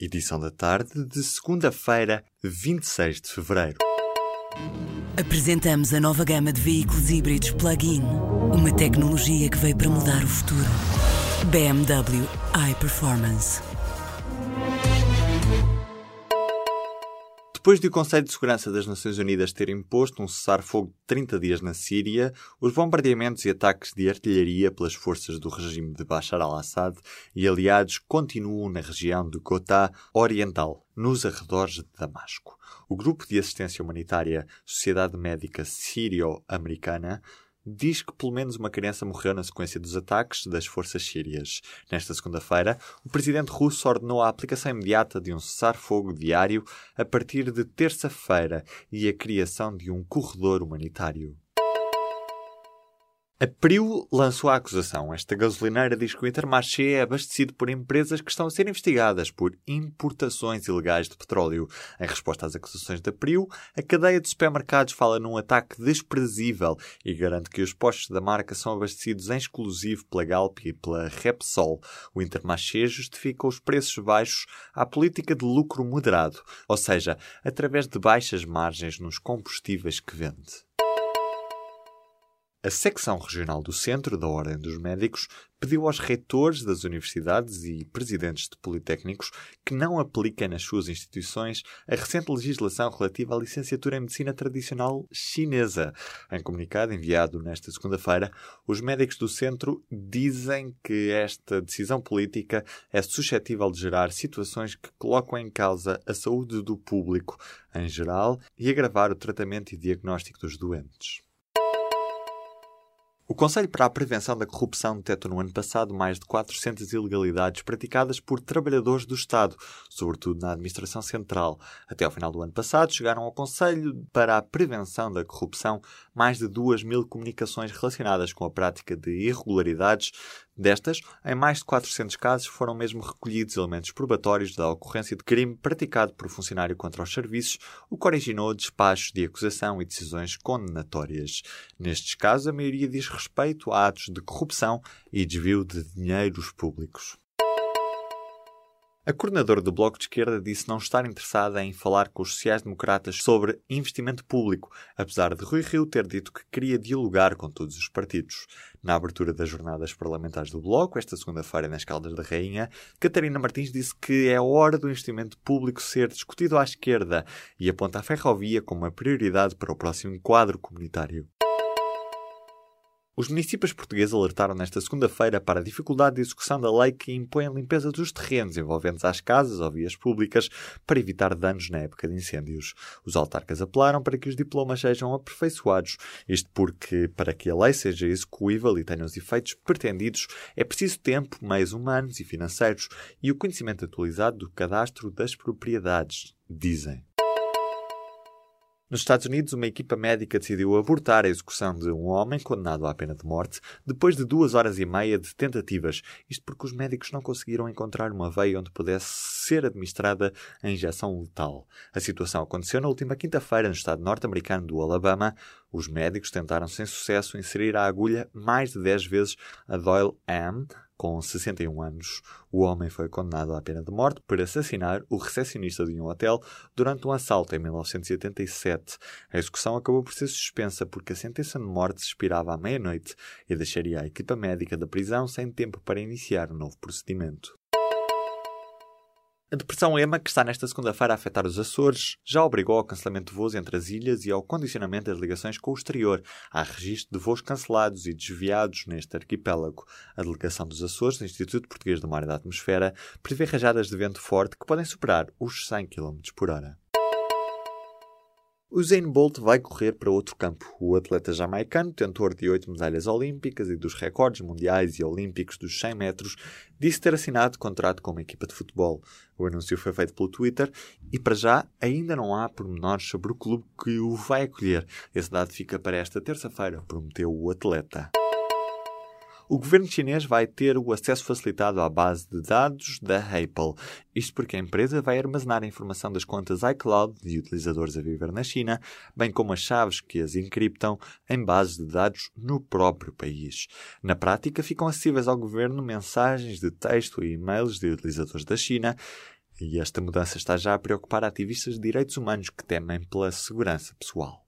edição da tarde de segunda-feira, 26 de fevereiro. Apresentamos a nova gama de veículos híbridos plug-in. Uma tecnologia que veio para mudar o futuro. BMW iPerformance. Depois de o Conselho de Segurança das Nações Unidas ter imposto um cessar-fogo de 30 dias na Síria, os bombardeamentos e ataques de artilharia pelas forças do regime de Bashar al-Assad e aliados continuam na região do Ghouta Oriental, nos arredores de Damasco. O Grupo de Assistência Humanitária Sociedade Médica Sírio-Americana diz que pelo menos uma criança morreu na sequência dos ataques das forças sírias. Nesta segunda-feira, o presidente russo ordenou a aplicação imediata de um cessar-fogo diário a partir de terça-feira e a criação de um corredor humanitário. A Priu lançou a acusação. Esta gasolineira diz que o Intermarché é abastecido por empresas que estão a ser investigadas por importações ilegais de petróleo. Em resposta às acusações da Priu, a cadeia de supermercados fala num ataque desprezível e garante que os postos da marca são abastecidos em exclusivo pela Galp e pela Repsol. O Intermarché justifica os preços baixos à política de lucro moderado, ou seja, através de baixas margens nos combustíveis que vende. A secção regional do Centro da Ordem dos Médicos pediu aos reitores das universidades e presidentes de politécnicos que não apliquem nas suas instituições a recente legislação relativa à licenciatura em medicina tradicional chinesa. Em comunicado enviado nesta segunda-feira, os médicos do centro dizem que esta decisão política é suscetível de gerar situações que colocam em causa a saúde do público em geral e agravar o tratamento e diagnóstico dos doentes. O Conselho para a Prevenção da Corrupção detectou no ano passado mais de 400 ilegalidades praticadas por trabalhadores do Estado, sobretudo na Administração Central. Até ao final do ano passado, chegaram ao Conselho para a Prevenção da Corrupção mais de 2 mil comunicações relacionadas com a prática de irregularidades Destas, em mais de 400 casos foram mesmo recolhidos elementos probatórios da ocorrência de crime praticado por funcionário contra os serviços, o que originou despachos de acusação e decisões condenatórias. Nestes casos, a maioria diz respeito a atos de corrupção e desvio de dinheiros públicos. A coordenadora do Bloco de Esquerda disse não estar interessada em falar com os sociais-democratas sobre investimento público, apesar de Rui Rio ter dito que queria dialogar com todos os partidos. Na abertura das jornadas parlamentares do Bloco, esta segunda-feira nas Caldas da Rainha, Catarina Martins disse que é hora do investimento público ser discutido à esquerda e aponta a ferrovia como uma prioridade para o próximo quadro comunitário. Os municípios portugueses alertaram nesta segunda-feira para a dificuldade de execução da lei que impõe a limpeza dos terrenos envolventes às casas ou vias públicas para evitar danos na época de incêndios. Os autarcas apelaram para que os diplomas sejam aperfeiçoados, isto porque, para que a lei seja execuível e tenha os efeitos pretendidos, é preciso tempo, meios humanos e financeiros e o conhecimento atualizado do cadastro das propriedades, dizem. Nos Estados Unidos, uma equipa médica decidiu abortar a execução de um homem condenado à pena de morte depois de duas horas e meia de tentativas. Isto porque os médicos não conseguiram encontrar uma veia onde pudesse ser administrada a injeção letal. A situação aconteceu na última quinta-feira no estado norte-americano do Alabama. Os médicos tentaram sem sucesso inserir a agulha mais de 10 vezes a Doyle M com 61 anos, o homem foi condenado à pena de morte por assassinar o recepcionista de um hotel durante um assalto em 1987. A execução acabou por ser suspensa porque a sentença de morte expirava à meia-noite e deixaria a equipa médica da prisão sem tempo para iniciar um novo procedimento. A depressão EMA, que está nesta segunda-feira a afetar os Açores, já obrigou ao cancelamento de voos entre as ilhas e ao condicionamento das ligações com o exterior. Há registro de voos cancelados e desviados neste arquipélago. A delegação dos Açores do Instituto Português do Mar e da Atmosfera prevê rajadas de vento forte que podem superar os 100 km por hora. O Zayn Bolt vai correr para outro campo. O atleta jamaicano, tentor de oito medalhas olímpicas e dos recordes mundiais e olímpicos dos 100 metros, disse ter assinado contrato com uma equipa de futebol. O anúncio foi feito pelo Twitter e, para já, ainda não há pormenores sobre o clube que o vai acolher. Esse dado fica para esta terça-feira, prometeu o atleta. O governo chinês vai ter o acesso facilitado à base de dados da Apple. Isto porque a empresa vai armazenar a informação das contas iCloud de utilizadores a viver na China, bem como as chaves que as encriptam em bases de dados no próprio país. Na prática, ficam acessíveis ao governo mensagens de texto e e-mails de utilizadores da China. E esta mudança está já a preocupar ativistas de direitos humanos que temem pela segurança pessoal.